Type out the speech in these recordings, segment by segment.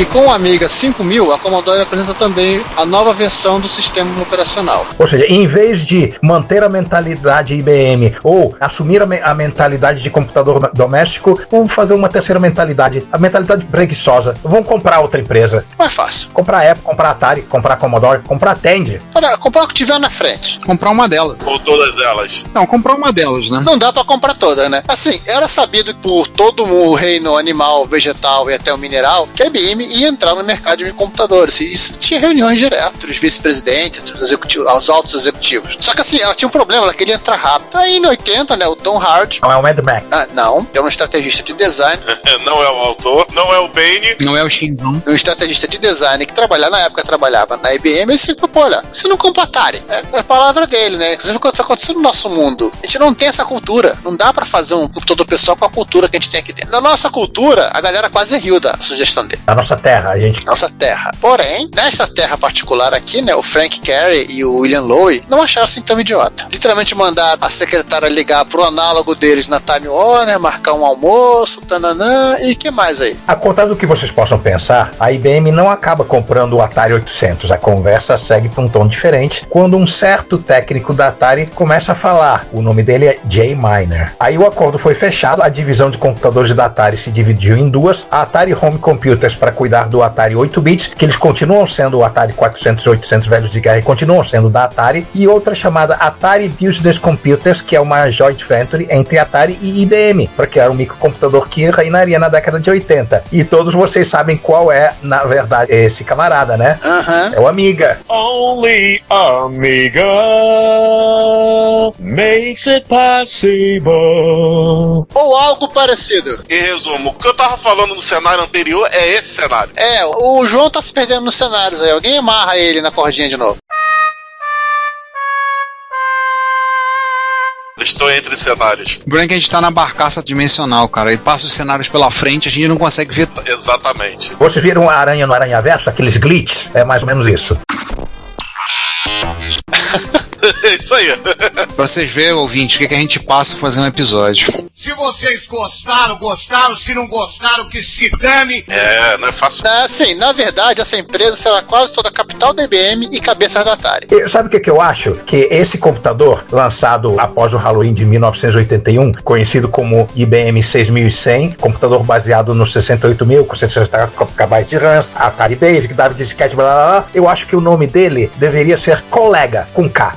E com o Amiga 5000, a Commodore apresenta também a nova versão do sistema operacional. Ou seja, em vez de manter a mentalidade IBM ou assumir a, me a mentalidade de computador doméstico, vamos fazer uma terceira mentalidade, a mentalidade preguiçosa. Vamos comprar outra empresa. Mais fácil. Comprar Apple, comprar Atari, comprar Commodore, comprar Tandy. Olha, comprar o que tiver na frente. Comprar uma delas. Ou todas elas. Não, comprar uma delas, né? Não dá para comprar todas, né? Assim, era sabido por todo o reino animal, vegetal e até o mineral que a IBM ia entrar no mercado de computadores. E isso tinha reuniões direto dos vice-presidentes, dos executivos, aos altos executivos. Só que assim, ela tinha um problema, ela queria entrar rápido. Aí em 80, né, o Tom Hard. Não é o Mad Max. Ah, não, é um estrategista de design. não é o autor, não é o Bane. Não é o Shinzon. Um estrategista de design que trabalhava, na época trabalhava na IBM, ele se propôs, olha, você não compra Atari. É, é a palavra dele, né? Você vê o que está acontecendo no nosso mundo. A gente não tem essa cultura. Não dá para fazer um computador pessoal com a cultura que a gente tem aqui dentro. Na nossa cultura, a galera quase riu da sugestão dele. Na nossa terra, a gente. Nossa terra. Porém, nessa terra particular aqui, né, o Frank Carey e o William Lowe não acharam assim tão idiota. Literalmente mandaram a secretária ligar pro análogo deles na Time Warner, marcar um almoço, tananã, e que mais aí? A contrário do que vocês possam pensar, a IBM não acaba comprando o Atari 800. A conversa segue para um tom diferente quando um certo técnico da Atari começa a falar. O nome dele é Jay Miner. Aí o acordo foi fechado, a divisão de computadores da Atari se dividiu em duas: a Atari Home Computers para cuidar do Atari 8 bits, que eles continuam sendo o Atari 400 e 800 velhos de guerra e continuam sendo da Atari, e outra chamada Atari Business Computers, que é uma joint venture entre Atari e IBM, para criar um microcomputador que reinaria na década de 80. E todos vocês sabem qual é, na verdade, esse camarada, né? Uhum. É o Amiga. Only Amiga makes it possible. Ou algo parecido. Em resumo, o que eu tava falando no cenário anterior é esse cenário. É, o João tá se perdendo nos cenários aí. Alguém amarra ele na cordinha de novo. Estou entre cenários. O Brank a gente tá na barcaça dimensional, cara. E passa os cenários pela frente, a gente não consegue ver. Exatamente. Vocês viram a aranha no Aranha Verso? Aqueles glitches? É mais ou menos isso. Isso aí. pra vocês verem, ouvintes, o que, que a gente passa a fazer um episódio. Se vocês gostaram, gostaram. Se não gostaram, que se dane. É, não é fácil. É, assim, na verdade, essa empresa será quase toda a capital da IBM e cabeça da Atari. E sabe o que, que eu acho? Que esse computador, lançado após o Halloween de 1981, conhecido como IBM 6100, computador baseado no 68000, com 60 KB de RAM, Atari Basic, David Disquete, blá blá blá, eu acho que o nome dele deveria ser Colega, com K.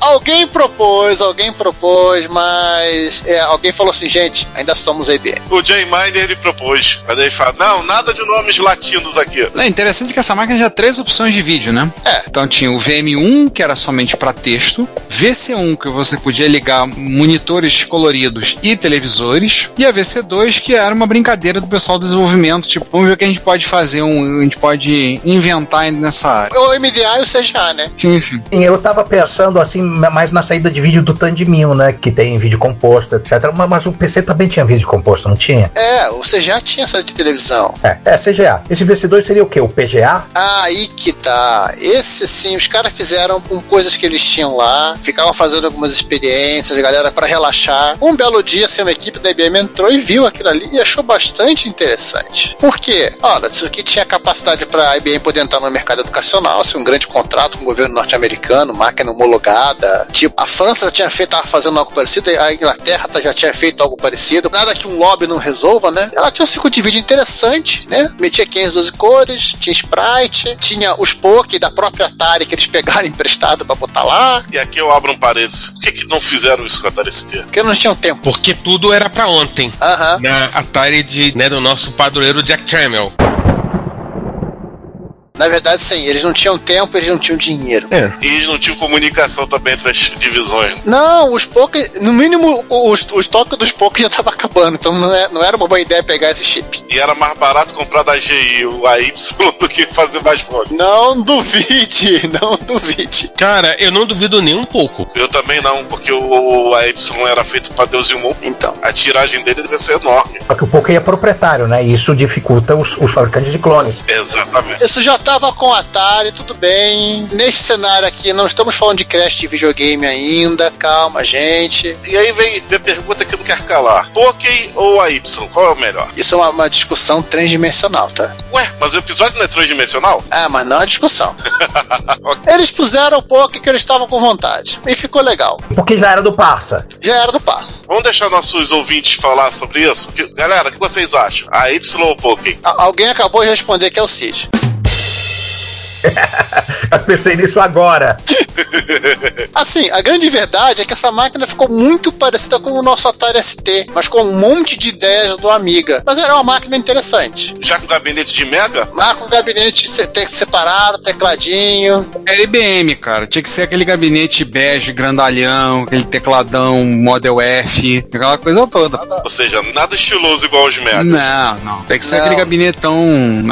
alguém propôs, alguém propôs, mas é, alguém falou assim, gente, ainda somos a IBM. O Jay Miner ele propôs. Mas ele fala, não, nada de nomes latinos aqui. É interessante que essa máquina tinha três opções de vídeo, né? É. Então tinha o VM1, que era somente para texto, VC1, que você podia ligar monitores coloridos e televisores, e a VC2, que era uma brincadeira do pessoal do desenvolvimento, tipo, vamos ver o que a gente pode fazer, um, a gente pode inventar nessa área. O MDA e o CGA, né? Sim, sim. Eu tava pensando assim, mais na saída de vídeo do Tandemil, né? Que tem vídeo composto, etc. Mas, mas, o PC também tinha vídeo composto, não tinha? É, o CGA tinha saída de televisão. É, é CGA. Esse VC2 seria o quê? O PGA? Ah, aí que tá. Esse sim, os caras fizeram com coisas que eles tinham lá, ficavam fazendo algumas experiências, galera, para relaxar. Um belo dia, assim, uma equipe da IBM entrou e viu aquilo ali e achou bastante interessante. Por quê? Olha, isso aqui tinha capacidade para a IBM poder entrar no mercado educacional, assim, um grande contrato com o governo norte-americano, marca máquina homologada. Tipo, a França já tinha feito, tava fazendo algo parecido, a Inglaterra tá- já tinha feito algo parecido. Nada que um lobby não resolva, né? Ela tinha um circuito de vídeo interessante, né? Metia 512 cores, tinha sprite, tinha os poke da própria Atari que eles pegaram emprestado pra botar lá, E aqui eu abro um parênteses. Por que, que não fizeram isso com a Atari ST? porque não tinham tempo. Porque tudo era pra ontem. Aham. Na Atari de, né, do nosso padroeiro Jack Tramiel. Na verdade, sim, eles não tinham tempo, eles não tinham dinheiro. E eles não tinham comunicação também entre as divisões. Não, os Poké, no mínimo, o, o, estoque dos Poké já tava acabando, então não, é- não era uma boa ideia pegar esse chip. E era mais barato comprar da GI o AY do que fazer mais volume. Não duvide, não duvide. Cara, eu não duvido nem um pouco. Eu também não, porque o, o AY era feito pra Deus e o mundo. Então. A tiragem dele deve ser enorme. Só que o Poké é proprietário, né? E isso dificulta os, os fabricantes de clones. Exatamente. Isso já tava com Atari, tudo bem. Nesse cenário aqui, não estamos falando de crash de videogame ainda. Calma, gente. E aí vem, a pergunta que não quer calar: Poké ou AY? Qual é o melhor? Isso é uma, uma discussão transdimensional, tá? Ué, mas o episódio não é tridimensional? Ah, mas não é discussão. Eles puseram o Poké que eles estavam com vontade. E ficou legal. Porque já era do Parça. Já era do passo. Vamos deixar nossos ouvintes falar sobre isso? Que- galera, o que vocês acham? AY ou Poké? A- alguém acabou de responder que é o Cid. Eu pensei nisso agora. Assim, a grande verdade é que essa máquina ficou muito parecida com o nosso Atari ST, mas com um monte de ideias do Amiga. Mas era uma máquina interessante. Já com gabinete de Mega? Lá com gabinete se- te- separado, tecladinho. Era IBM, cara. Tinha que ser aquele gabinete bege, grandalhão, aquele tecladão Model F, aquela coisa toda. Ou seja, nada estiloso igual os Mega. Não, não. Tem que ser Não. aquele gabinetão.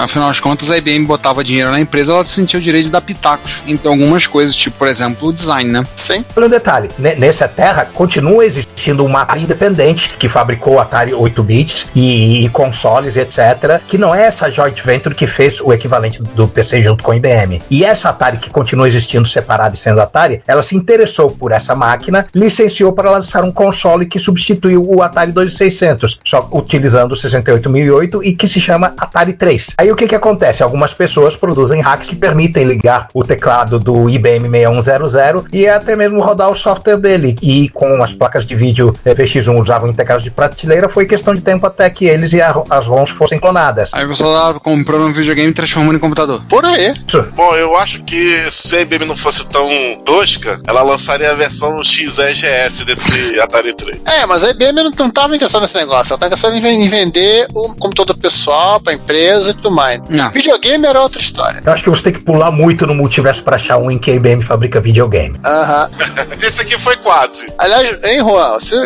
Afinal das contas, a IBM botava dinheiro na empresa, ela sentia o direito de dar pitacos em algumas coisas, tipo, por exemplo, o design, né? Sim. Olha um detalhe, ne- nessa terra continua existindo uma Atari independente que fabricou Atari 8 bits e, e consoles, etc, que não é essa joint venture que fez o equivalente do PC junto com a IBM. E essa Atari que continua existindo separada e sendo Atari, ela se interessou por essa máquina, licenciou para lançar um console que substituiu o Atari 2600, só utilizando o 68008 e que se chama Atari 3. Aí o que que acontece? Algumas pessoas produzem hacks que permitem ligar o teclado do IBM 6100 e até mesmo rodar o software dele. E com as placas de vídeo eh, PX1 usavam integrados de prateleira, foi questão de tempo até que eles e a- as ROMs fossem clonadas. Aí você lá comprando um videogame e transformando em computador. Por aí. Bom, eu acho que se a IBM não fosse tão tosca, ela lançaria a versão XEGS desse Atari 3. É, mas a IBM não, não tava interessada nesse negócio. Ela tava interessada em vender o computador pessoal pra empresa e tudo mais. Não. Videogame era outra história. Eu acho que você tem que pular muito no multiverso para achar um em que a IBM fabrica videogame. Aham. Esse aqui foi quase. Aliás, hein, Juan, você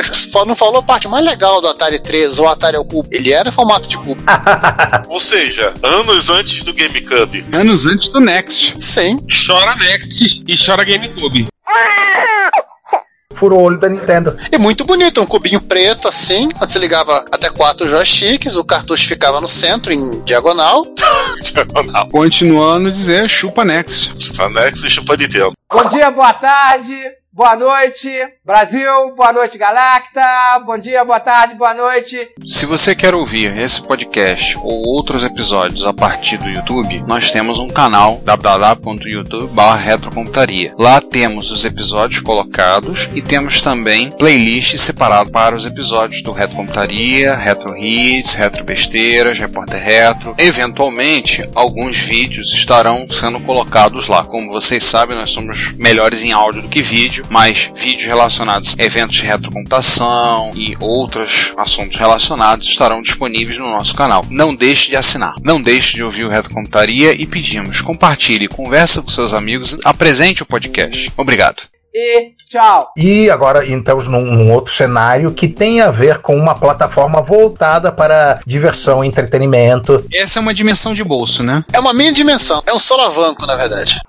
não falou a parte mais legal do Atari 3 ou Atari ao cubo. Ele era formato de cubo. Ou seja, anos antes do GameCube. Anos antes do Next. Sim. Chora Next e chora GameCube. Furou o olho da Nintendo. E muito bonito, um cubinho preto assim, onde você ligava até quatro joysticks, o cartucho ficava no centro, em diagonal. Diagonal. Continuando a dizer, chupa Next. Fanex e Chupa Nintendo. Bom dia, boa tarde, boa noite, Brasil, boa noite, Galacta, bom dia, boa tarde, boa noite. Se você quer ouvir esse podcast ou outros episódios a partir do YouTube, nós temos um canal www.youtube.com.retrocomputaria. Lá temos os episódios colocados e temos também playlists separadas para os episódios do Retro Computaria, Retro Hits, Retro Besteiras, Repórter Retro. Eventualmente, alguns vídeos estarão sendo colocados lá. Como vocês sabem, nós somos melhores em áudio do que vídeo, mas vídeos relacionados a eventos de retrocomputação e outros assuntos relacionados estarão disponíveis no nosso canal. Não deixe de assinar, não deixe de ouvir o Retrocomputaria e pedimos, compartilhe, conversa com seus amigos, apresente o podcast. Obrigado. E tchau. E agora entramos num, num outro cenário que tem a ver com uma plataforma voltada para diversão e entretenimento. Essa é uma dimensão de bolso, né? É uma mini dimensão, é um solavanco, na verdade.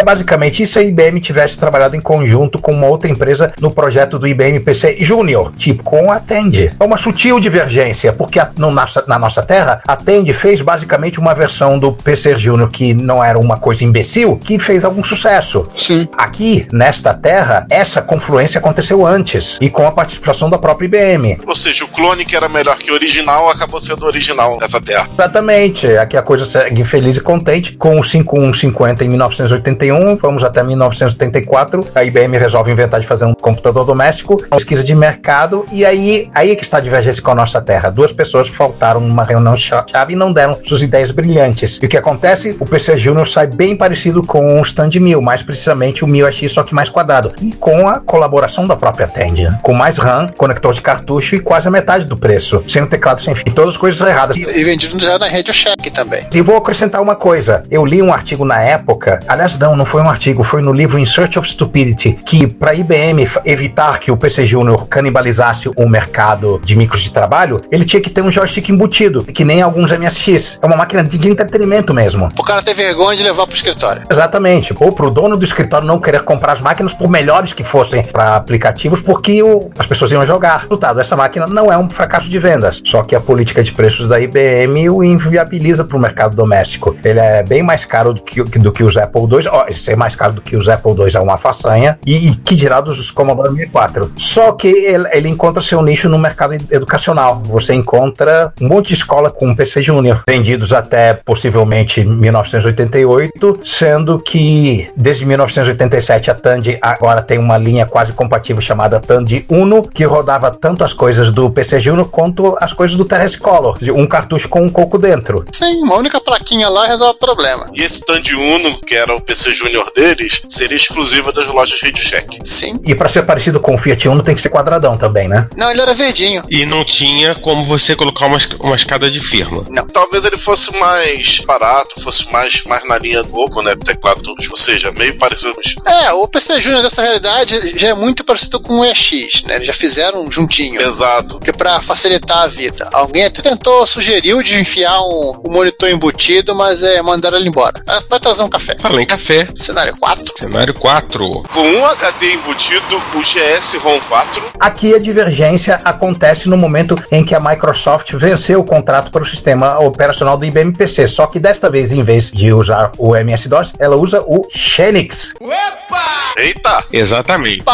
É basicamente isso se a IBM tivesse trabalhado em conjunto com uma outra empresa no projeto do IBM PC Júnior, tipo com a Tandy. É uma sutil divergência, porque a, no, nossa, na nossa terra, a Tandy fez basicamente uma versão do PC Júnior que não era uma coisa imbecil, que fez algum sucesso. Sim. Aqui, nesta terra, essa confluência aconteceu antes e com a participação da própria IBM. Ou seja, o clone que era melhor que o original acabou sendo original nessa terra. Exatamente. Aqui a coisa segue feliz e contente. Com o 5150 em 1981, vamos até 1984. A IBM resolve inventar de fazer um computador doméstico, pesquisa de mercado, e aí, aí é que está a divergência com a nossa terra. Duas pessoas faltaram numa reunião chave e não deram suas ideias brilhantes. E o que acontece? O PC Junior sai bem parecido com o Stand 1000, mais precisamente o 1000X, só que mais quadrado. E com a colaboração da própria Tandy. né? Com mais RAM, conector de cartucho e quase a metade do preço. Sem o teclado sem fio. E todas as coisas erradas. E vendido já na Radio Shack também. E vou acrescentar uma coisa. Eu li um artigo na época, aliás, não, não foi um artigo, foi no livro In Search of Stupidity, que para a IBM evitar que o PC Junior canibalizasse o mercado de micros de trabalho, ele tinha que ter um joystick embutido, que nem alguns MSX. É uma máquina de entretenimento mesmo. O cara ter vergonha de levar pro escritório. Exatamente. Ou pro dono do escritório não querer comprar as máquinas, por melhores que fossem para aplicativos, porque o- as pessoas iam jogar. Resultado, essa máquina não é um fracasso de vendas. Só que a política de preços da IBM o inviabiliza para o mercado doméstico. Ele é bem mais caro do que, do que os Apple II. Ó, ser mais caro do que os Apple II é uma façanha. E, e que dirá dos Commodore 64. Só que ele, ele encontra seu nicho no mercado ed- educacional. Você encontra um monte de escola com PC Júnior, vendidos até possivelmente 1988, sendo que desde 1987 a Tandy agora tem uma linha quase compatível chamada Tandy Uno, que rodava tanto as coisas do PC Junior quanto as coisas do Terrace Color, um cartucho com um coco dentro. Sim, uma única plaquinha lá resolve o problema. E esse stand Uno, que era o PC Júnior deles, seria exclusivo das lojas Radio Shack. Sim. E para ser parecido com o Fiat Uno tem que ser quadradão também, né? Não, ele era verdinho. E não tinha como você colocar uma, uma escada de firma. Talvez ele fosse mais barato, fosse mais, mais na linha do Goku, né? Teclado, ou seja, meio parecido. mas- É, o PC Júnior dessa realidade já é muito parecido com o EX, né? Eles já fizeram um juntinho. Exato. Porque pra facilitar a vida. Alguém até tentou, sugeriu de enfiar um, um monitor embutido, mas é, mandaram ele embora. Ah, Vai trazer um café. Fala em café. Cenário 4. Cenário 4. Com um HD embutido, o GS ROM 4 Aqui a divergência acontece no momento em que a Microsoft venceu o contrato para o sistema operacional do IBM PC, só que desta vez, em vez de usar o MS-DOS, ela usa o Xenix. Eita! Exatamente.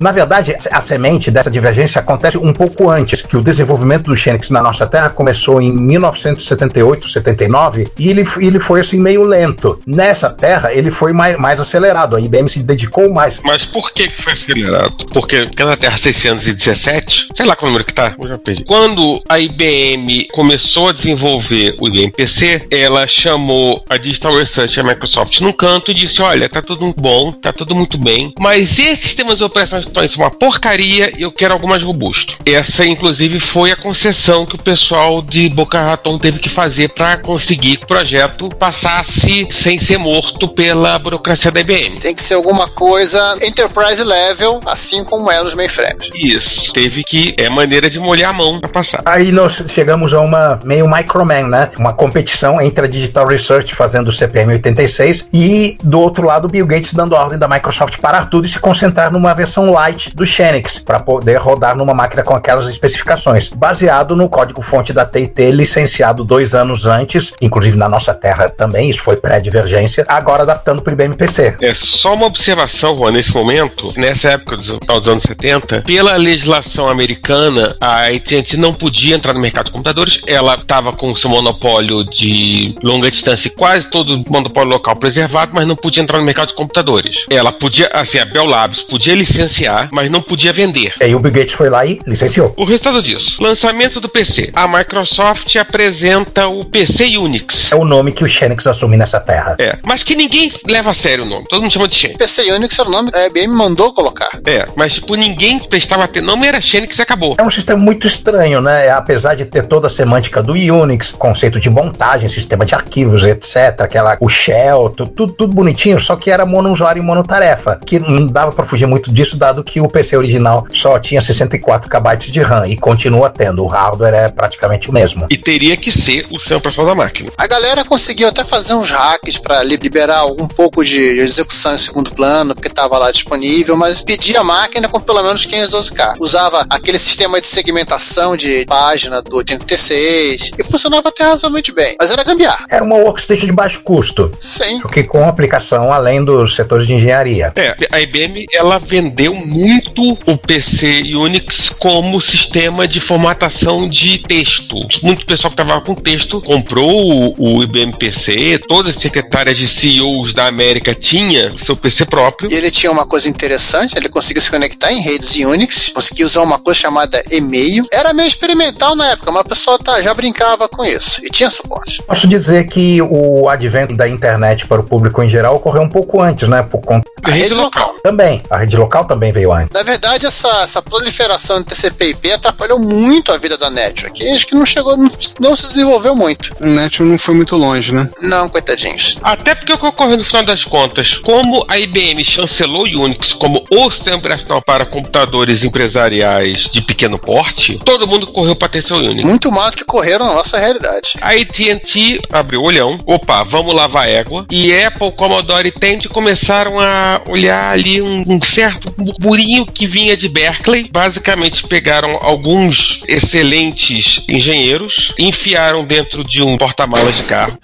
Na verdade, a semente dessa divergência acontece um pouco antes, que o desenvolvimento do Xenix na nossa terra começou em 1978, 79, e ele, ele foi assim meio lento. Nessa terra, ele foi mais, mais acelerado, a IBM se dedicou mais. Mas por que foi acelerado? Porque na Terra 617, sei lá qual número que tá, eu já perdi. Quando a IBM começou a desenvolver o IBM PC, ela chamou a Digital Research e a Microsoft num canto e disse: Olha, tá tudo bom, tá tudo muito bem, mas esses sistemas de operação é uma porcaria e eu quero algo mais robusto. Essa, inclusive, foi a concessão que o pessoal de Boca Raton teve que fazer para conseguir que o projeto passasse sem ser morto pela burocracia da IBM. Tem que ser alguma coisa enterprise level, assim como é nos mainframes. Isso. Teve que. É maneira de molhar a mão pra passar. Aí nós chegamos a uma meio Microman, né? Uma competição entre a Digital Research fazendo o CPM 86 e do outro lado o Bill Gates dando a ordem da Microsoft parar tudo e se concentrar numa versão light do Xenix para poder rodar numa máquina com aquelas especificações, baseado no código-fonte da TIT licenciado dois anos antes, inclusive na nossa terra também, isso foi pré-divergência, agora adaptando para IBM PC. É só uma observação, Juan, nesse momento, nessa época dos, final dos anos 70, pela legislação americana, a AT&T não podia entrar no mercado de computadores, ela estava com seu monopólio de longa distância e quase todo o monopólio local preservado, mas não podia entrar no mercado de computadores. Ela podia, assim, a Bell Labs podia licenciar, mas não podia vender. E aí o Bill Gates foi lá e licenciou. O resultado disso, lançamento do PC. A Microsoft apresenta o PC Unix. É o nome que o Xenix assume nessa terra. É, mas que ninguém leva a sério o nome. Todo mundo chama de Xenix. PC Unix era o nome que a IBM mandou colocar. É, mas tipo, ninguém prestava atenção. Não era Xenix e acabou. É um sistema muito estranho, né? Apesar de ter toda a semântica do Unix, conceito de montagem, sistema de arquivos, etc. Aquela, o shell, tu- tudo, tudo bonitinho, só que era monousuário e monotarefa. Que não dava pra fugir muito disso, dado que o PC original só tinha 64 KB de RAM e continua tendo. O hardware é praticamente o mesmo. E teria que ser o sistema operacional da máquina. A galera conseguiu até fazer uns hacks pra li- liberar um pouco pouco de execução em segundo plano, porque estava lá disponível, mas pedia a máquina com pelo menos 512K. Usava aquele sistema de segmentação de página do 86 e funcionava até razoavelmente bem, mas era gambiarra. Era uma workstation de baixo custo. Sim. Só que com aplicação além dos setores de engenharia. É, a IBM ela vendeu muito o PC Unix como sistema de formatação de texto. Muito pessoal que trabalhava com texto comprou o, o IBM PC, todas as secretárias de CEOs da América tinha o seu PC próprio. E ele tinha uma coisa interessante, ele conseguia se conectar em redes Unix, conseguia usar uma coisa chamada e-mail. Era meio experimental na época, mas a pessoa tá, já brincava com isso e tinha suporte. Posso dizer que o advento da internet para o público em geral ocorreu um pouco antes, né? Por conta A rede local. também. A rede local também veio antes. Na verdade, essa, essa proliferação de TCP/IP atrapalhou muito a vida da Network. E acho que não chegou, não, não se desenvolveu muito. O Net não foi muito longe, né? Não, coitadinhos. Até porque o que ocorreu no final das contas, como a IBM chancelou o Unix como o sistema operacional para computadores empresariais de pequeno porte, todo mundo correu para ter seu Unix. Muito mais do que correram na nossa realidade. A AT&T abriu o olhão, opa, vamos lavar égua, e Apple, Commodore e Tandy começaram a olhar ali um, um certo burburinho que vinha de Berkeley. Basicamente pegaram alguns excelentes engenheiros, enfiaram dentro de um porta-malas de carro.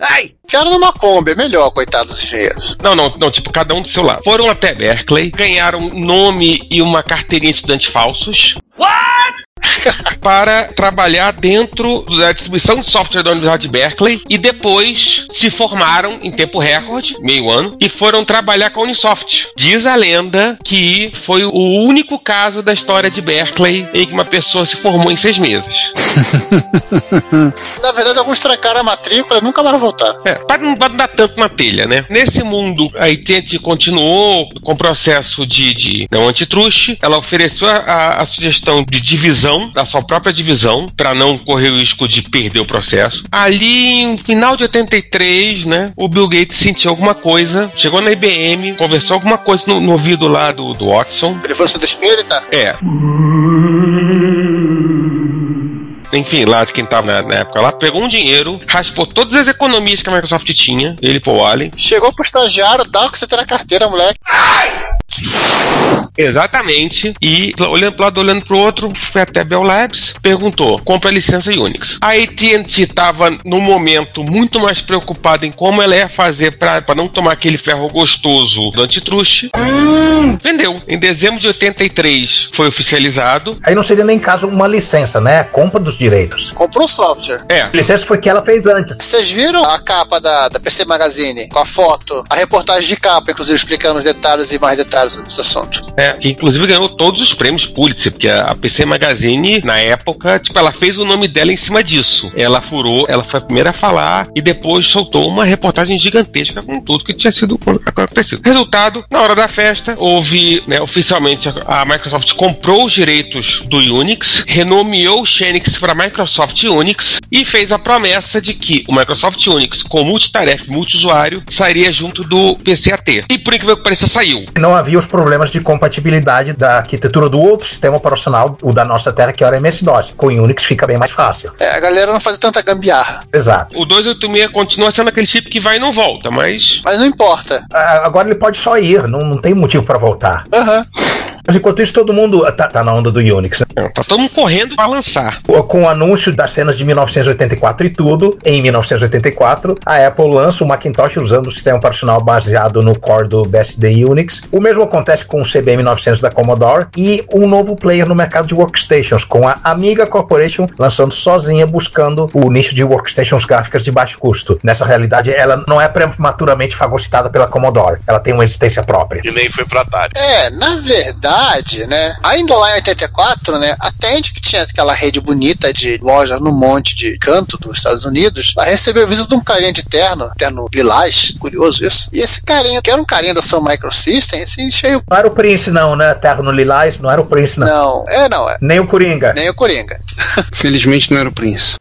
Enfiaram numa Kombi, é melhor, coitados dos engenheiros. Não, não, não, tipo, cada um do seu lado. Foram até Berkeley, ganharam um nome e uma carteirinha de estudante falsos. para trabalhar dentro da distribuição de software da Universidade de Berkeley e depois se formaram em tempo recorde, meio ano, e foram trabalhar com a Unisoft. Diz a lenda que foi o único caso da história de Berkeley em que uma pessoa se formou em seis meses. Na verdade, alguns trancaram a matrícula e nunca mais voltaram. É, para não, dar tanto na telha, né? Nesse mundo, a AT&T continuou com o processo de, de não antitruste. Ela ofereceu a, a- a sugestão de divisão da sua própria divisão para não correr o risco de perder o processo. Ali, no final de 83, né? O Bill Gates sentiu alguma coisa, chegou na IBM, conversou alguma coisa no, no ouvido lá do, do Watson. Ele foi no centro espírita? É. Enfim, lá de quem tava na, na época lá, pegou um dinheiro, raspou todas as economias que a Microsoft tinha, ele pô, o Allen. Chegou pro estagiário, dá o que você tem na carteira, moleque. Exatamente. E olhando pro lado, olhando pro outro, foi até Bell Labs, perguntou: compra a licença Unix. A AT&T estava no momento muito mais preocupada em como ela ia fazer para não tomar aquele ferro gostoso do antitruste. Vendeu. Em dezembro de 83 foi oficializado. Aí não seria nem caso uma licença, né? Compra dos direitos. Comprou o software. É. A licença foi que ela fez antes. Vocês viram a capa da, da PC Magazine com a foto, a reportagem de capa, inclusive explicando os detalhes e mais detalhes sobre esse assunto. É, que inclusive ganhou todos os prêmios Pulitzer, porque a PC Magazine, na época, tipo, ela fez o nome dela em cima disso. Ela furou, ela foi a primeira a falar e depois soltou uma reportagem gigantesca com tudo que tinha sido acontecido. Resultado, na hora da festa, houve, né, oficialmente, a a Microsoft comprou os direitos do Unix, renomeou o Xenix para Microsoft Unix e fez a promessa de que o Microsoft Unix, com multitarefa e multiusuário, sairia junto do PCAT. E por incrível que pareça, saiu. Não havia os problemas de compatibilidade da arquitetura do outro sistema operacional, o da nossa terra, que era MS-DOS. Com Unix fica bem mais fácil. É, a galera não faz tanta gambiarra. Exato. O 286 continua sendo aquele chip que vai e não volta, mas. Mas não importa. Ah, Agora ele pode só ir, não, não tem motivo para voltar. Aham. Mas enquanto isso, todo mundo tá, tá na onda do Unix. né? Tá todo mundo correndo pra lançar. Com o anúncio das cenas de 1984 e tudo, em 1984, a Apple lança o Macintosh usando o sistema operacional baseado no core do BSD Unix. O mesmo acontece com o CBM 900 da Commodore e um novo player no mercado de workstations, com a Amiga Corporation lançando sozinha, buscando o nicho de workstations gráficas de baixo custo. Nessa realidade, ela não é prematuramente fagocitada pela Commodore, ela tem uma existência própria. E nem foi pra Atari. É, na verdade, né? Ainda lá em 84, né? A Tandy, que tinha aquela rede bonita de loja no monte de canto dos Estados Unidos, ela recebeu a visita de um carinha de terno, terno lilás, curioso isso. E esse carinha, que era um carinha da Sun Microsystem, assim, cheio. Não era o Prince, não, né? Terra no Lilás, não era o Prince, não. Não, é, não, é. Nem o Coringa. Nem o Coringa. Felizmente não era o Prince.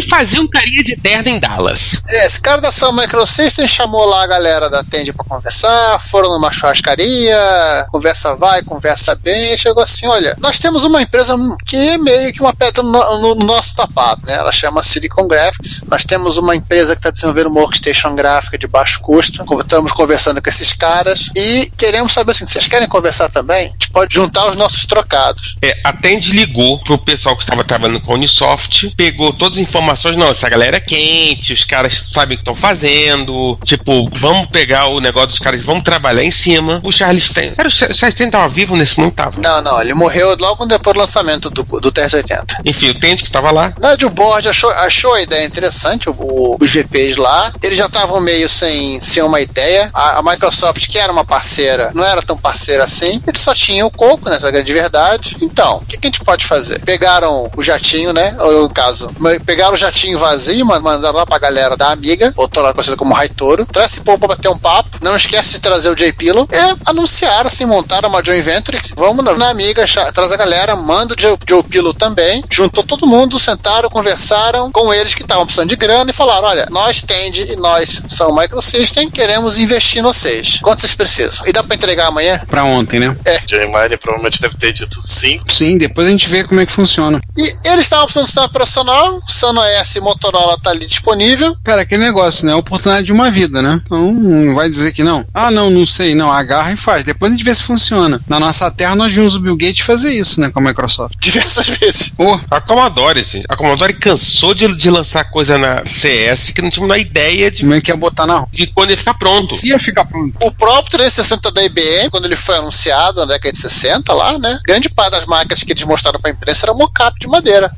Que fazia um carinha de terno em Dallas. É, esse cara da Sun Microsystem chamou lá a galera da Tende pra conversar, foram numa churrascaria, conversa vai, conversa bem, e chegou assim, olha, nós temos uma empresa que é meio que uma pedra no, no- no nosso tapado, né? Ela chama Silicon Graphics. Nós temos uma empresa que está desenvolvendo uma workstation gráfica de baixo custo. Estamos conversando com esses caras e queremos saber assim, vocês querem conversar também? A gente pode juntar os nossos trocados. É, a Tend ligou pro pessoal que estava trabalhando com a Unisoft, pegou todas as informações, não, essa galera é quente, os caras sabem o que estão fazendo, tipo, vamos pegar o negócio dos caras, vamos trabalhar em cima. O Charles Ten, era o Char- Charles Ten tava vivo nesse momento, tava. Não, não, ele morreu logo depois do lançamento do, do TS-80. Enfim, o Tend que tava lá, Nigel Board achou, achou a ideia interessante, o- o- os VPs lá. Eles já estavam meio sem, sem uma ideia. A, a Microsoft, que era uma parceira, não era tão parceira assim. Eles só tinham o coco, nessa grande verdade. Então, o que, que a gente pode fazer? Pegaram o jatinho, né? Ou no caso, pegaram o jatinho vazio, ma- mandaram lá pra galera da Amiga, lá conhecida como Raitoro. Traz esse povo pra bater um papo. Não esquece de trazer o J Pillow. E anunciaram, assim, montaram uma joint venture. Vamos na, na Amiga, traz a galera, manda o Joe, Joe Pillow também. Juntou todo mundo, sentaram, conversaram com eles que estavam precisando de grana e falaram: olha, nós Tende e nós são Microsystem, queremos investir em vocês. Quanto vocês precisam? E dá pra entregar amanhã? Pra ontem, né? É. Jay Mine provavelmente deve ter dito sim. Sim, depois a gente vê como é que funciona. E eles estavam precisando de sistema operacional, SanoS e Motorola tá ali disponível. Cara, aquele negócio, né? A oportunidade de uma vida, né? Então não vai dizer que não. Ah, não, não sei. Não, agarra e faz. Depois a gente vê se funciona. Na nossa terra nós vimos o Bill Gates fazer isso, né? Com a Microsoft. Diversas vezes. Pô, a Commodore, assim, a Commodore cansou de, de lançar coisa na CS que não tinha uma ideia de, como é que ia botar na rua? de quando ia ficar pronto. Se ia ficar pronto. O próprio 360 da IBM, quando ele foi anunciado na década de 60 lá, né? Grande parte das máquinas que eles mostraram pra imprensa era mocap de madeira.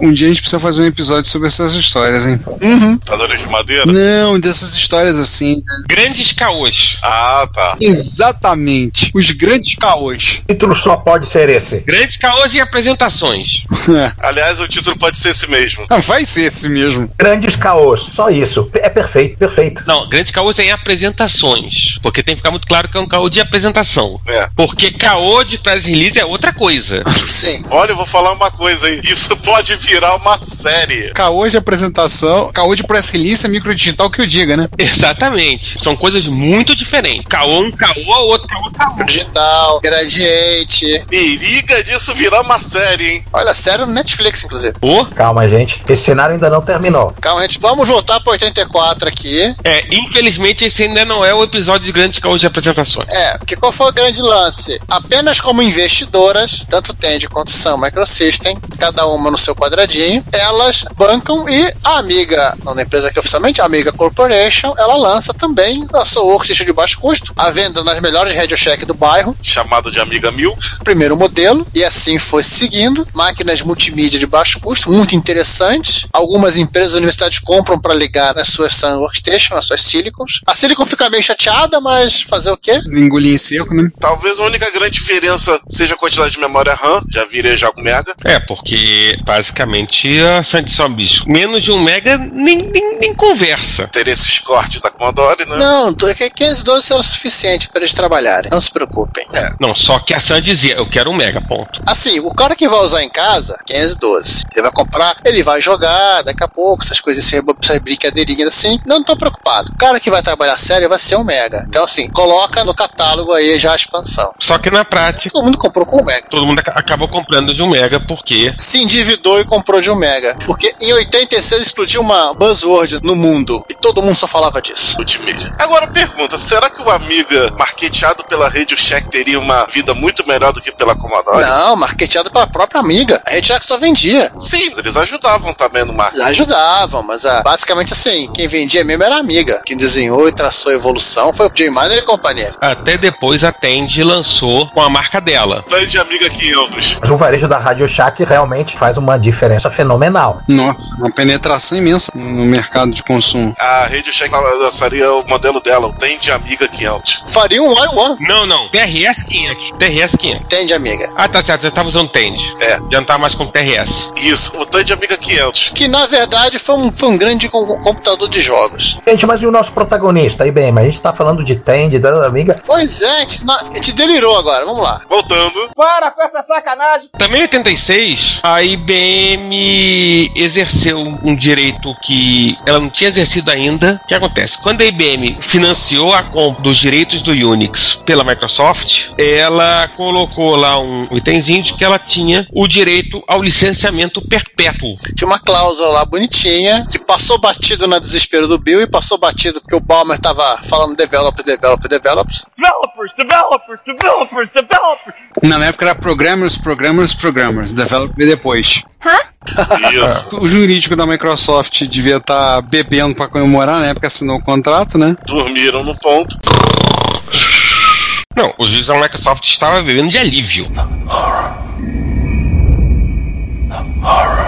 Um dia a gente precisa fazer um episódio sobre essas histórias, hein? Computadores de madeira? Não, dessas histórias assim. né? Grandes caôs. Ah, tá. Exatamente. Os grandes caôs. O título só pode ser esse. Grandes caôs e apresentações. É. Aliás, o título pode ser esse mesmo. Ah, Vai ser esse mesmo. Grandes caos. Só isso. É perfeito, perfeito. Não, grandes caôs em apresentações. Porque tem que ficar muito claro que é um caô de apresentação. É. Porque caô de press release é outra coisa. Sim. Olha, eu vou falar uma coisa aí. Isso pode virar uma série. Caô de apresentação, caô de press release é microdigital que eu diga, né? Exatamente. São coisas muito diferentes. Caô, um caô, outro caô, caô. Digital, Gradiente. Periga disso virar uma série, hein? Olha, sério no Netflix, inclusive. Pô, Calma, gente. Esse cenário ainda não terminou. Calma, gente. Vamos voltar pro 84 aqui. é, infelizmente esse ainda não é o episódio de grandes caôs de apresentações. É, porque qual foi o grande lance? Apenas como investidoras, tanto Tende quanto Sun Microsystem, cada uma no seu quadradinho, elas bancam e a amiga, não da empresa aqui oficialmente, a Amiga Corporation, ela lança também a sua workstation de baixo custo, a venda nas melhores Radio Shack do bairro, Chamado de Amiga Mil. primeiro modelo, e assim foi seguindo. Máquinas multimídia de baixo custo, muito interessantes. Algumas empresas universidades compram para ligar nas suas Sun Workstation, nas suas Silicons. A Silicon fica meio chateada, mas fazer o quê? Engolir em seco, né? Talvez a única grande diferença seja a quantidade de memória RAM. Já virei já com Mega. É, porque basicamente a Sandição Bicho, menos de um mega nem, nem, nem conversa. Ter esses cortes da Commodore, né? Não, do- que 512 era suficiente para eles trabalharem. Não se preocupem. É. Não, só que a Sam dizia, eu quero um mega, ponto. Assim, o cara que vai usar em casa, 512. Ele vai comprar, ele vai jogar daqui a pouco, essas coisas essas brincadeirinhas assim. Não tô preocupado. O cara que vai trabalhar sério vai ser um Mega. Então, assim, coloca no catálogo aí já a expansão. Só que na prática, Todo mundo comprou com o Mega. todo mundo aca- acabou comprando de um mega porque Se endividou e comprou de um Mega. Porque em 86 explodiu uma buzzword no mundo. E todo mundo só falava disso. Multimídia. Agora pergunta, será que o Amiga marketeado pela Radio Shack teria uma vida muito melhor do que pela Commodore? Não, marketeado pela própria amiga. A gente já que só vendia. Sim, eles ajudavam também no marketing. ajudavam, mas ah, basicamente assim, quem vendia mesmo era a amiga. Quem desenhou e traçou a evolução foi o Jay Miner e companhia. até depois a Tend lançou com a marca dela. De Amiga 500. Mas o varejo da Radio Shack realmente faz uma diferença fenomenal. Nossa, uma penetração imensa no mercado de consumo. A Radio Shack lançaria o modelo dela, o Tem de Amiga 500. Faria um Y1. Não, não, TRS 500. TRS 500. Entende, amiga? Ah, tá certo, você tava usando Tend. É. Já não tava mais com TRS. Isso, o Tandy Amiga 500. Que na verdade foi um, foi um grande com- computador de jogos. Gente, mas e o nosso protagonista, IBM? A gente tá falando de Tandy, da amiga. Pois é, a gente, na- a gente delirou agora, vamos lá. Voltando. Para com essa sacanagem. Também em 86, a IBM exerceu um direito que ela não tinha exercido ainda. O que acontece? Quando a IBM financiou a compra dos direitos do Unix pela Microsoft, ela colocou lá um itemzinho de que ela tinha o direito ao licenciamento perpétuo. Tinha uma cláusula lá bonitinha, que passou batido na desespero do Bill e passou batido porque o Balmer tava falando develop, develop, developers. Developers, developers, developers, developers. Na minha época era programmers, programmers, programmers. Develop veio depois. Isso. O jurídico da Microsoft devia estar bebendo pra comemorar, na época assinou o contrato, né? Dormiram no ponto. Não, o juiz da Microsoft estava bebendo de alívio. Horror.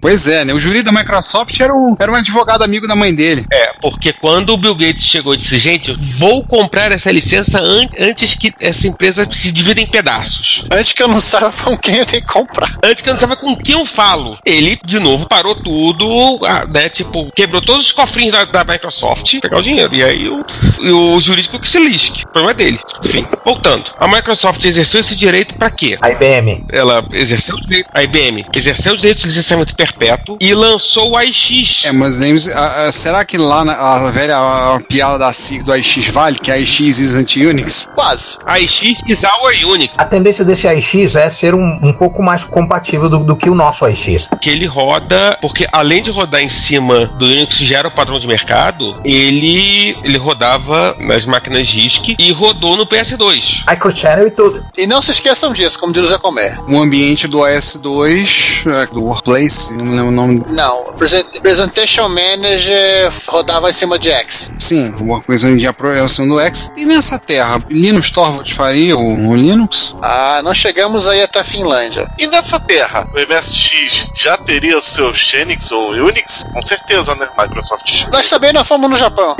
Pois é, né? O jurídico da Microsoft era um, era um advogado amigo da mãe dele. É, porque quando o Bill Gates chegou e disse, gente, vou comprar essa licença an- antes que essa empresa se divida em pedaços. Antes que eu não saiba com quem eu tenho que comprar. Antes que eu não saiba com quem eu falo. Ele, de novo, parou tudo, ah, né? Tipo, quebrou todos os cofrinhos da, da Microsoft pegar o dinheiro. E aí o, e o jurídico que se lisque. O problema é dele. Enfim, voltando. A Microsoft exerceu esse direito pra quê? A IBM. Ela exerceu o direito, a IBM exerceu os direitos de licenciamento perpétuo e lançou o AIX. É, mas lembre-se, a- a- será que lá na a velha a piada da SIG do AIX vale, que a AIX is anti-Unix? Quase. AIX is our Unix. A tendência desse AIX é ser um, um pouco mais compatível do, do que o nosso AIX. que ele roda, porque além de rodar em cima do Unix que já era o padrão de mercado, ele ele rodava nas máquinas RISC e rodou no PS2. Microchannel e tudo. E não se esqueçam disso, como diz o Zé Comer. O ambiente do OS2, é, do Workplace, não me lembro o nome. Não, Present- Presentation Manager rodava em cima de X. Sim, uma coisa de aprovação do X. E nessa terra, Linux Torvalds faria o, o Linux? Ah, não chegamos aí até a Finlândia. E nessa terra, o MSX já teria o seu Xenix ou Unix? Com certeza, né? Microsoft. Nós também não fomos no Japão.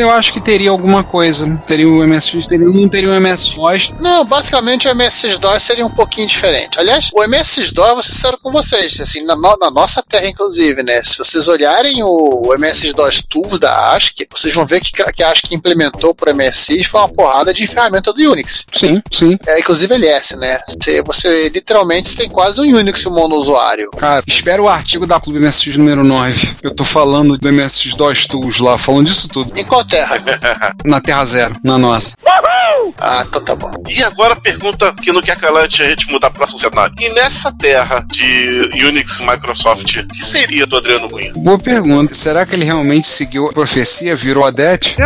Eu acho que teria alguma coisa. Teria o MSX, teria, não teria o MSX. Não, basicamente o MS-DOS seria um pouquinho diferente. Aliás, o MS-DOS, vou ser sincero com vocês, assim, na, no- na nossa terra, inclusive, né? Se vocês olharem o, o MS-DOS Tools da ASCII, vocês vão ver que, que a ASCII implementou pro MSX foi uma porrada de ferramenta do Unix. Sim, sim. É, inclusive LS, né? Você, você literalmente tem quase um Unix monousuário. Cara, espera o artigo da Clube MSX número 9. Eu tô falando do MSX DOS Tools lá, falando disso tudo. Em qual terra? Na Terra Zero, na nossa. Ah, então tá bom. E agora a pergunta que não quer calante a gente mudar para cenário. E nessa terra de Unix Microsoft, o que seria do Adriano Cunha? Boa pergunta. Será que ele realmente seguiu a profecia, virou a Det?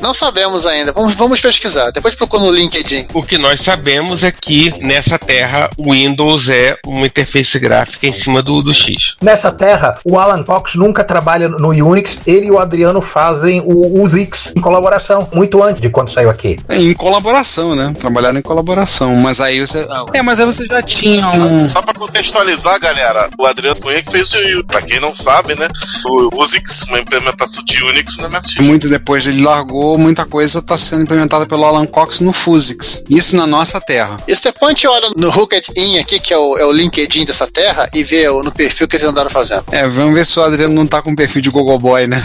Não sabemos ainda. Vamos, vamos pesquisar. Depois procura no LinkedIn. O que nós sabemos é que nessa terra o Windows é uma interface gráfica em cima do, do X. Nessa terra, o Alan Cox nunca trabalha no Unix, ele e o Adriano fazem o, os X em colaboração, muito antes de quando saiu aqui. É, em colaboração, né? Trabalharam em colaboração. Mas aí você. É, mas aí você já tinha um. Só pra contextualizar, galera, o Adriano Cunha que fez o Pra quem não sabe, né? O Uzix, uma implementação de Unix no MSX. Muito depois ele largou, muita coisa está sendo implementada pelo Alan Cox no Fusix. Isso na nossa terra. A gente olha no Hooked-In aqui, que é o, é o LinkedIn dessa terra, e vê o- no perfil que eles andaram fazendo. É, vamos ver se o Adriano não tá com perfil de Google Boy, né?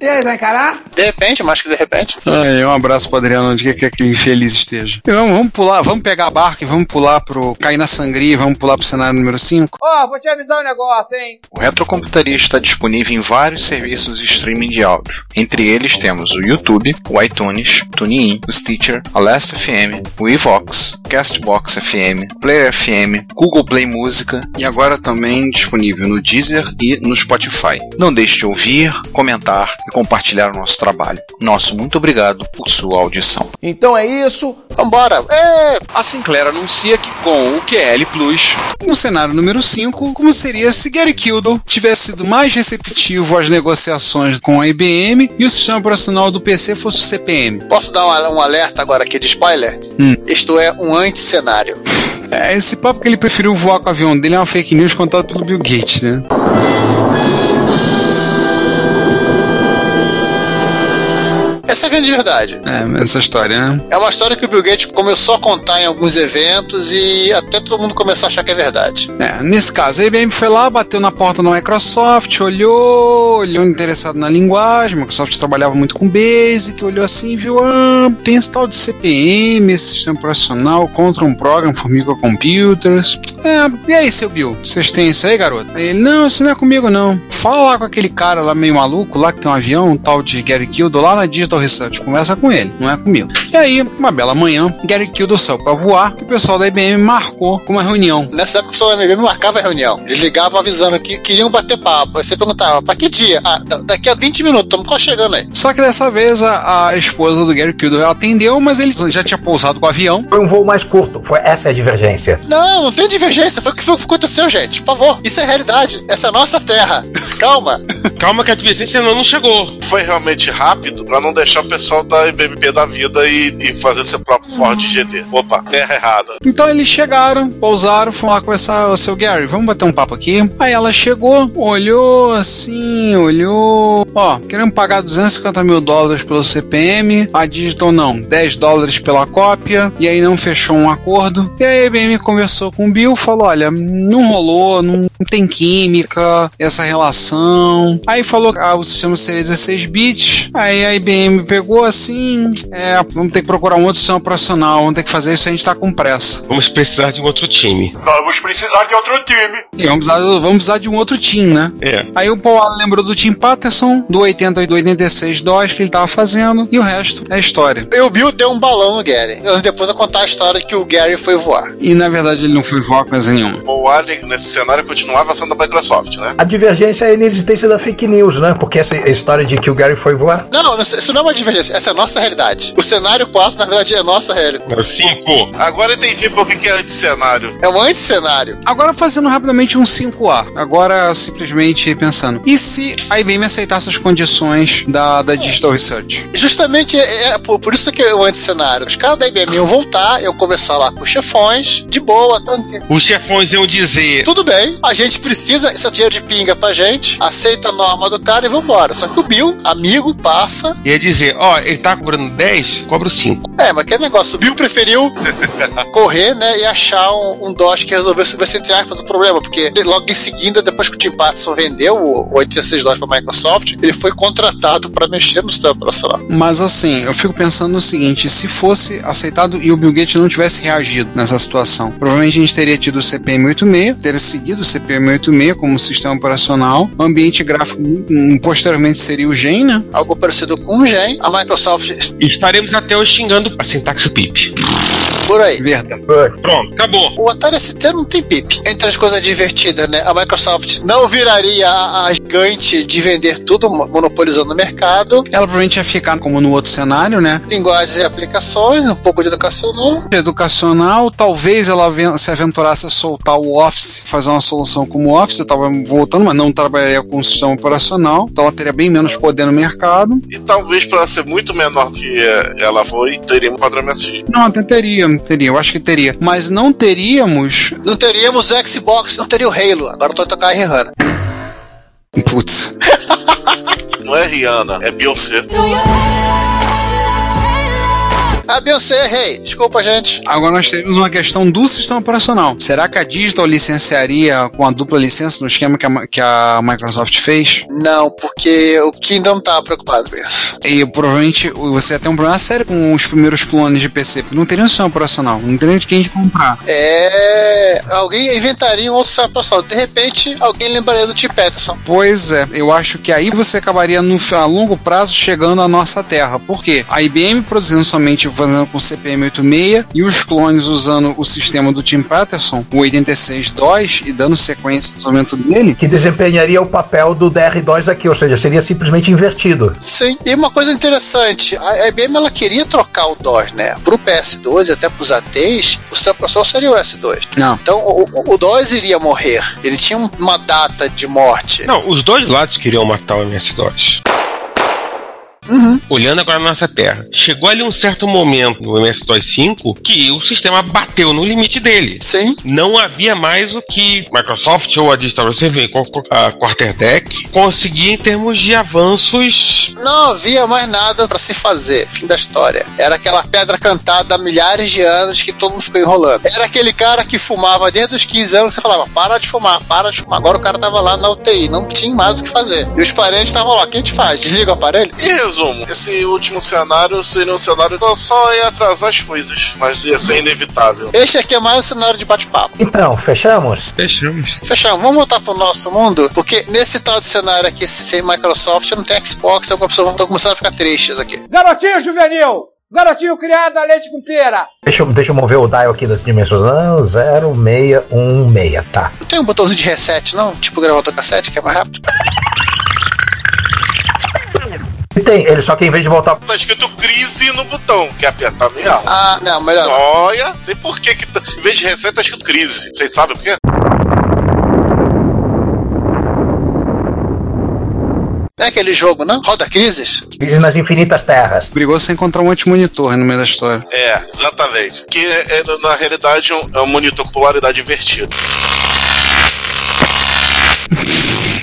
E aí, vai encarar? De repente, mais que de repente. Ai, um abraço pro Adriano, onde quer que aquele infeliz esteja. E vamos, vamos pular, vamos pegar a barca e vamos pular pro. cair na sangria e vamos pular pro cenário número 5. Ó, vou te avisar um negócio, hein? O Retrocomputaria está disponível em vários serviços de streaming de áudio. Entre eles temos o YouTube, o iTunes, TuneIn, o Stitcher, a Last FM, o Evox, Castbox FM, Player FM, Google Play Música e agora também disponível no Deezer e no Spotify. Não deixe de ouvir, comentar e compartilhar o nosso trabalho. Nosso muito obrigado por sua audição. Então é isso. Vambora. É... A Sinclair anuncia que com o QL Plus, No cenário número 5, como seria se Gary Kildall tivesse sido mais receptivo às negociações com a IBM e o sistema operacional do PC fosse o CPM. Posso dar um, um alerta agora aqui de spoiler? Hum. Isto é um anti-cenário. É, esse papo que ele preferiu voar com o avião dele é uma fake news contada pelo Bill Gates, né? Essa é a grande verdade. É, essa história, né? É uma história que o Bill Gates começou a contar em alguns eventos e até todo mundo começou a achar que é verdade. É, nesse caso, a IBM foi lá, bateu na porta da Microsoft, olhou, olhou interessado na linguagem, a Microsoft trabalhava muito com Basic, olhou assim e viu, ah, tem esse tal de CPM, esse sistema operacional, Control Program for Microcomputers. É, e aí, seu Bill, vocês têm isso aí, garoto? Aí ele, não, isso não é comigo, não. Fala lá com aquele cara lá meio maluco, lá que tem um avião, um tal de Gary Kildo, lá na Digital Research. Conversa com ele, não é comigo. E aí, uma bela manhã, Gary Kildo saiu pra voar e o pessoal da IBM marcou com uma reunião. Nessa época o pessoal da IBM marcava a reunião. Eles ligavam avisando que queriam bater papo. Aí você perguntava, pra que dia? Ah, da- daqui a 20 minutos, estamos quase chegando aí. Só que dessa vez a, a esposa do Gary Kildo atendeu, mas ele já tinha pousado com o avião. Foi um voo mais curto. Foi essa é a divergência. Não, não tem divergência. Foi o que foi o que aconteceu, gente. Por favor. Isso é realidade. Essa é a nossa terra. Calma. Calma que a divergência não, não chegou. Foi realmente rápido pra não deixar o pessoal da IBMP da vida e, e fazer seu próprio Ford GT. Opa, terra errada. Então eles chegaram, pousaram, foram lá conversar, o seu Gary, vamos bater um papo aqui. Aí ela chegou, olhou assim, olhou. Ó, queremos pagar 250 mil dólares pelo CPM, a Digital não, 10 dólares pela cópia, e aí não fechou um acordo. E aí a IBM conversou com o Bill, falou: olha, não rolou, não tem química, essa relação. Aí falou que ah, o sistema seria 16 bits. Aí a IBM pegou assim: é, vamos ter que procurar um outro sistema operacional, vamos ter que fazer isso, a gente tá com pressa. Vamos precisar de um outro time. Vamos precisar de outro time. E vamos precisar, vamos precisar de um outro team, né? É. Aí o Paul Allen lembrou do Tim Patterson, do 80 e do 86 DOS que ele tava fazendo, e o resto é história. E o Bill deu um balão no Gary. Eu depois eu contar a história que o Gary foi voar. E na verdade ele não foi voar coisa nenhuma. O Alien, nesse cenário, continuava sendo da Microsoft, né? A divergência é a inexistência da fake news, né? Porque essa história de que o Gary foi voar. Não, não, isso não é uma divergência. Essa é a nossa realidade. O cenário 4, na verdade, é a nossa realidade. Número 5. Agora entendi por que é anticenário. É um anticenário. Agora fazendo rapidamente um 5A. Agora simplesmente pensando. E se a IBM aceitasse as condições da, da Digital Research? Justamente é, é por, por isso que é o anticenário. Os caras da IBM iam voltar, iam conversar lá com os chefões, de boa. tranquilo. Os chefões iam dizer. Tudo bem, a gente precisa, esse é dinheiro de pinga pra gente, aceita a norma do cara e vambora. Só que o Bill, amigo, passa. Ia dizer, ó, ele tá cobrando 10, cobra 5. É, mas que negócio, o Bill preferiu correr, né, e achar um, um DOS que resolvesse, vai ser, entre aspas, o problema, porque logo em seguida, depois que o Tim Patterson vendeu o, o 86 DOS pra Microsoft, ele foi contratado pra mexer no sistema operacional. Mas assim, eu fico pensando no seguinte: se fosse aceitado e o Bill Gates não tivesse reagido nessa situação, provavelmente a gente teria tido o CPM 86, teria seguido o CPM 86 como sistema operacional, o ambiente gráfico hum, posteriormente seria o GEN, né? Algo parecido com o Gen, a Microsoft estaremos até hoje xingando a sintaxe PIP. Por aí. Verdade. Pronto, acabou. O Atari ST não tem PIP. Entre as coisas divertidas, né? A Microsoft não viraria a, a gigante de vender tudo mo- monopolizando o mercado. Ela provavelmente ia ficar como no outro cenário, né? Linguagens e aplicações, um pouco de educacional. Educacional, talvez ela se aventurasse a soltar o Office, fazer uma solução como o Office, eu tava voltando, mas não trabalharia com o sistema operacional, então ela teria bem menos poder no mercado. E talvez para ser muito menor do que eh, ela foi, teria um enquadramento X. Não, até teria, teria, eu acho que teria. Mas não teríamos. Não teríamos o Xbox, não teria o Halo. Agora eu tô tocando a Rihanna. Putz. Não é Rihanna, é Beyoncé. Ah, Beyoncé, errei. Desculpa, gente. Agora nós temos uma questão do sistema operacional. Será que a Digital licenciaria com a dupla licença no esquema que a, que a Microsoft fez? Não, porque o Kingdom não tava preocupado com isso. E provavelmente você ia ter um problema sério com os primeiros clones de PC, porque não teria um sistema operacional, não teria de quem de comprar. É. Alguém inventaria um outro sistema operacional. De repente, alguém lembraria do Tim Peterson. Pois é, eu acho que aí você acabaria no, a longo prazo chegando à nossa terra. Por quê? A IBM produzindo somente fazendo com CPM 86 e os clones usando o sistema do Tim Patterson, o 86 DOS, e dando sequência no desenvolvimento dele. Que desempenharia o papel do DR2 aqui, ou seja, seria simplesmente invertido. Sim, e uma coisa interessante, a IBM ela queria trocar o DOS, né, pro PS2 e até pros ATs, o sistema operacional seria o S2. Não. Então o, o- o DOS iria morrer, ele tinha um- uma data de morte. Não, os dois lados queriam matar o MS-DOS. Olhando agora a nossa Terra. Chegou ali um certo momento no MS-DOS 5 que o sistema bateu no limite dele. Sim. Não havia mais o que Microsoft ou a Digital Receiver, a Quarterdeck, conseguia em termos de avanços. Não havia mais nada pra se fazer. Fim da história. Era aquela pedra cantada há milhares de anos que todo mundo ficou enrolando. Era aquele cara que fumava desde os 15 anos. Você falava, para de fumar, para de fumar. Agora o cara tava lá na UTI, não tinha mais o que fazer. E os parentes estavam lá. O que a gente faz? Desliga o aparelho? Em resumo, esse último cenário seria um cenário que só ia atrasar as coisas, mas ia ser inevitável. Este aqui é mais um cenário de bate-papo. Então, fechamos? Fechamos. Fechamos. Vamos voltar pro nosso mundo? Porque nesse tal de cenário aqui, se sem Microsoft, não tem Xbox, algumas pessoas estão começando a ficar tristes aqui. Garotinho juvenil! Garotinho criado a leite com pera! Deixa, eu- deixa eu mover o dial aqui das dimensões. Ah, 0616, tá. Não tem um botãozinho de reset, não? Tipo gravador cassete, que é mais rápido? Tem, ele só que em vez de voltar. Tá escrito crise no botão, que é apertar alto. Ah, não, melhor. não. Olha, sei por que que tá, em vez de reset tá escrito crise. Vocês sabem por quê? É aquele jogo, não? Roda Crises? Crise nas infinitas terras. Perigoso você encontrar um antimonitor no meio da história. É, exatamente. Que é, é, na realidade é um, é um monitor com polaridade invertida.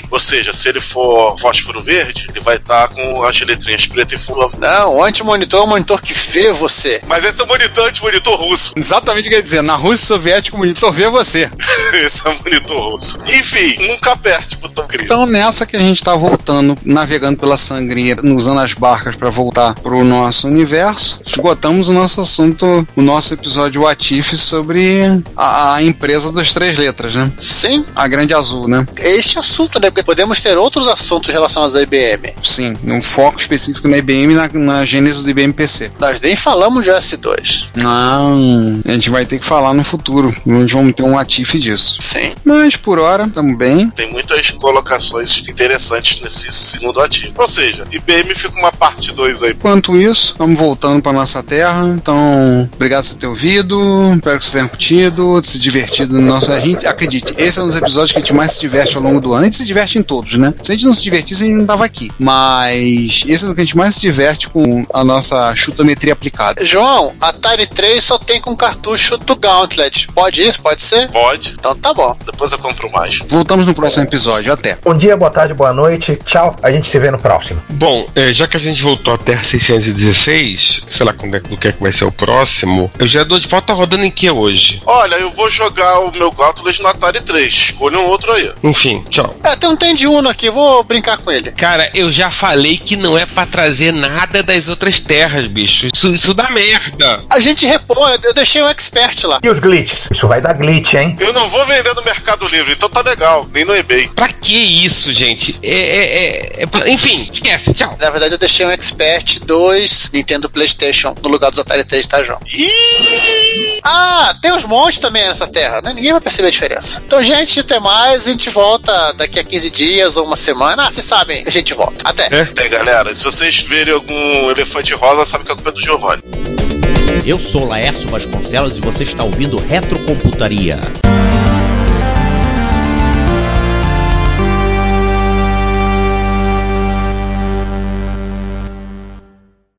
Ou seja, se ele for fósforo verde, ele vai estar com as letrinhas preta e fundo. Não, o antimonitor é um monitor que vê você. Mas esse é o monitor anti-monitor russo. Exatamente o que eu ia dizer. Na Rússia Soviética, o monitor vê você. esse é o monitor russo. Enfim, nunca aperte o botão. Então, nessa que a gente tá voltando, navegando pela sangria, usando as barcas para voltar pro nosso universo, esgotamos o nosso assunto, o nosso episódio Watif sobre a, a empresa das três letras, né? Sim. A Grande Azul, né? Este assunto, né? Porque podemos ter outros assuntos relacionados à IBM. Sim, um foco específico na IBM na, na gênese do IBM PC. Nós nem falamos de S2. Não, a gente vai ter que falar no futuro, onde vamos ter um Watif disso. Sim. Mas por hora, estamos bem. Tem muitas colocações interessantes nesse segundo ativo. Ou seja, IBM fica uma parte 2 aí. Enquanto isso, estamos voltando para nossa terra. Então, obrigado por ter ouvido. Espero que vocês tenham curtido, se divertido no nosso. A gente, acredite, esse é um dos episódios que a gente mais se diverte ao longo do ano. A gente se diverte em todos, né? Se a gente não se divertisse, a gente não tava aqui. Mas esse é o que a gente mais se diverte com a nossa chutometria aplicada. João, Atari 3 só tem com cartucho do Gauntlet. Pode isso? Pode ser? Pode. Então tá bom. Depois eu compro mais. Voltamos no próximo episódio. Até. Bom dia, boa tarde, boa noite. Tchau. A gente se vê no próximo. Bom, é, já que a gente voltou à Terra 616, sei lá quando é, do que é que vai ser o próximo, eu já dou de volta rodando em que hoje? Olha, eu vou jogar o meu Gauntlet no Atari 3. Escolha um outro aí. Enfim, tchau. É, tem um tem de Uno aqui, vou brincar com ele. Cara, eu já falei que não é pra trazer nada das outras terras, bicho. Isso, isso dá merda. A gente repõe, eu deixei um expert lá. E os glitches? Isso vai dar glitch, hein? Eu não vou vender no Mercado Livre, então tá legal. Nem no eBay. Pra que isso, gente? É, é, é, é enfim, esquece, tchau. Na verdade, eu deixei um Expert 2 Nintendo PlayStation no lugar dos Atari 3, tá, João? Ah, tem uns montes também nessa terra, né? Ninguém vai perceber a diferença. Então, gente, até mais. A gente volta daqui a 15 dias ou uma semana. Ah, vocês sabem, a gente volta. Até. É, galera, se vocês verem algum elefante rosa, sabe que é culpa do Giovanni. Eu sou Laércio Vasconcelos e você está ouvindo Retrocomputaria.